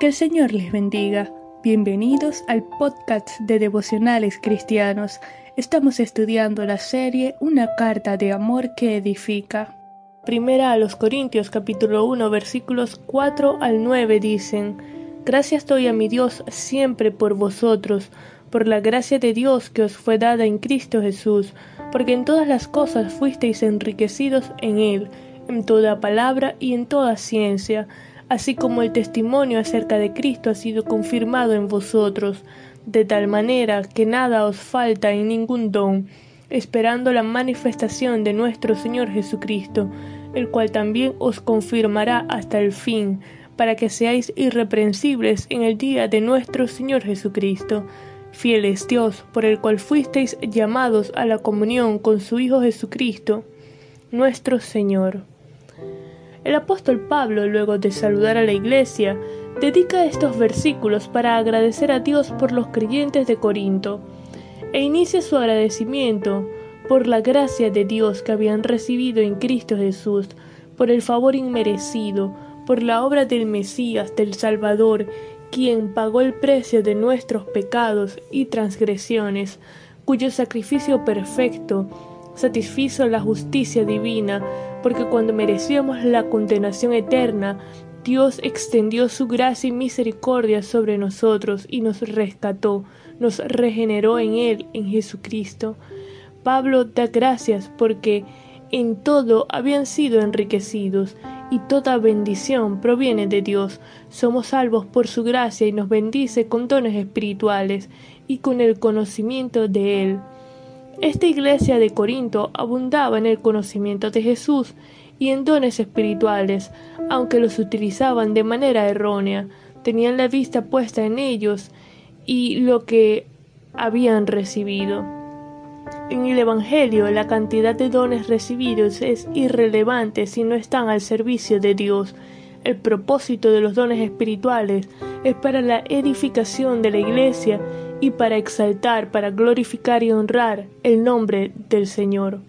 Que el Señor les bendiga. Bienvenidos al podcast de devocionales cristianos. Estamos estudiando la serie Una carta de amor que edifica. Primera a los Corintios capítulo 1 versículos 4 al 9 dicen, Gracias doy a mi Dios siempre por vosotros, por la gracia de Dios que os fue dada en Cristo Jesús, porque en todas las cosas fuisteis enriquecidos en Él, en toda palabra y en toda ciencia, así como el testimonio acerca de Cristo ha sido confirmado en vosotros, de tal manera que nada os falta en ningún don, esperando la manifestación de nuestro Señor Jesucristo, el cual también os confirmará hasta el fin, para que seáis irreprensibles en el día de nuestro Señor Jesucristo. Fiel es Dios, por el cual fuisteis llamados a la comunión con su Hijo Jesucristo, nuestro Señor. El apóstol Pablo, luego de saludar a la iglesia, dedica estos versículos para agradecer a Dios por los creyentes de Corinto, e inicia su agradecimiento por la gracia de Dios que habían recibido en Cristo Jesús, por el favor inmerecido, por la obra del Mesías, del Salvador, quien pagó el precio de nuestros pecados y transgresiones, cuyo sacrificio perfecto satisfizo la justicia divina, porque cuando merecíamos la condenación eterna, Dios extendió su gracia y misericordia sobre nosotros y nos rescató, nos regeneró en Él, en Jesucristo. Pablo da gracias porque en todo habían sido enriquecidos y toda bendición proviene de Dios. Somos salvos por su gracia y nos bendice con dones espirituales y con el conocimiento de Él. Esta iglesia de Corinto abundaba en el conocimiento de Jesús y en dones espirituales, aunque los utilizaban de manera errónea, tenían la vista puesta en ellos y lo que habían recibido. En el Evangelio la cantidad de dones recibidos es irrelevante si no están al servicio de Dios. El propósito de los dones espirituales es para la edificación de la Iglesia y para exaltar, para glorificar y honrar el nombre del Señor.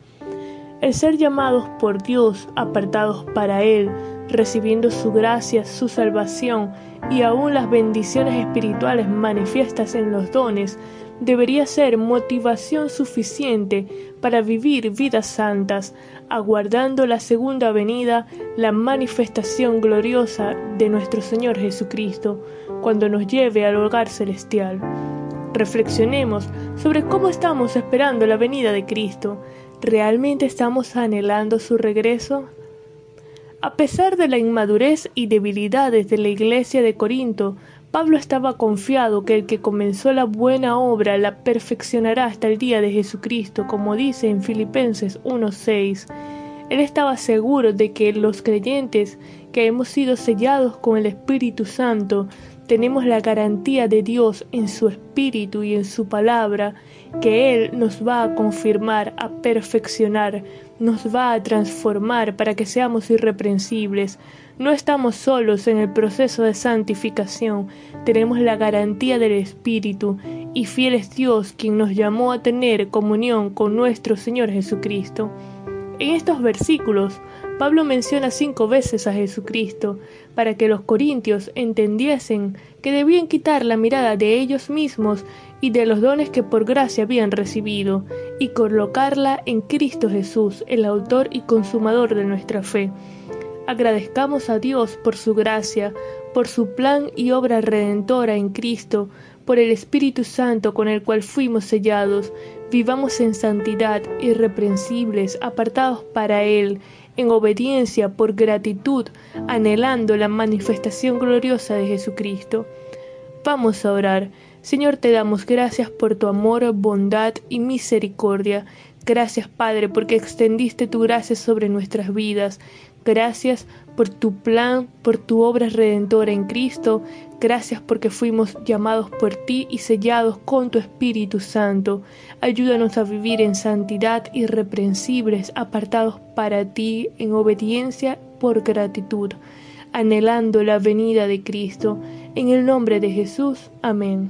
El ser llamados por Dios, apartados para Él, recibiendo su gracia, su salvación y aún las bendiciones espirituales manifiestas en los dones, debería ser motivación suficiente para vivir vidas santas, aguardando la segunda venida, la manifestación gloriosa de nuestro Señor Jesucristo, cuando nos lleve al hogar celestial. Reflexionemos sobre cómo estamos esperando la venida de Cristo. ¿Realmente estamos anhelando su regreso? A pesar de la inmadurez y debilidades de la iglesia de Corinto, Pablo estaba confiado que el que comenzó la buena obra la perfeccionará hasta el día de Jesucristo, como dice en Filipenses 1.6. Él estaba seguro de que los creyentes que hemos sido sellados con el Espíritu Santo tenemos la garantía de Dios en su Espíritu y en su palabra, que Él nos va a confirmar, a perfeccionar, nos va a transformar para que seamos irreprensibles. No estamos solos en el proceso de santificación, tenemos la garantía del Espíritu, y fiel es Dios quien nos llamó a tener comunión con nuestro Señor Jesucristo. En estos versículos, Pablo menciona cinco veces a Jesucristo para que los corintios entendiesen que debían quitar la mirada de ellos mismos y de los dones que por gracia habían recibido y colocarla en Cristo Jesús, el autor y consumador de nuestra fe. Agradezcamos a Dios por su gracia, por su plan y obra redentora en Cristo, por el Espíritu Santo con el cual fuimos sellados, vivamos en santidad, irreprensibles, apartados para Él, en obediencia por gratitud, anhelando la manifestación gloriosa de Jesucristo. Vamos a orar. Señor, te damos gracias por tu amor, bondad y misericordia. Gracias, Padre, porque extendiste tu gracia sobre nuestras vidas. Gracias por tu plan, por tu obra redentora en Cristo. Gracias porque fuimos llamados por ti y sellados con tu Espíritu Santo. Ayúdanos a vivir en santidad irreprensibles, apartados para ti en obediencia por gratitud, anhelando la venida de Cristo. En el nombre de Jesús. Amén.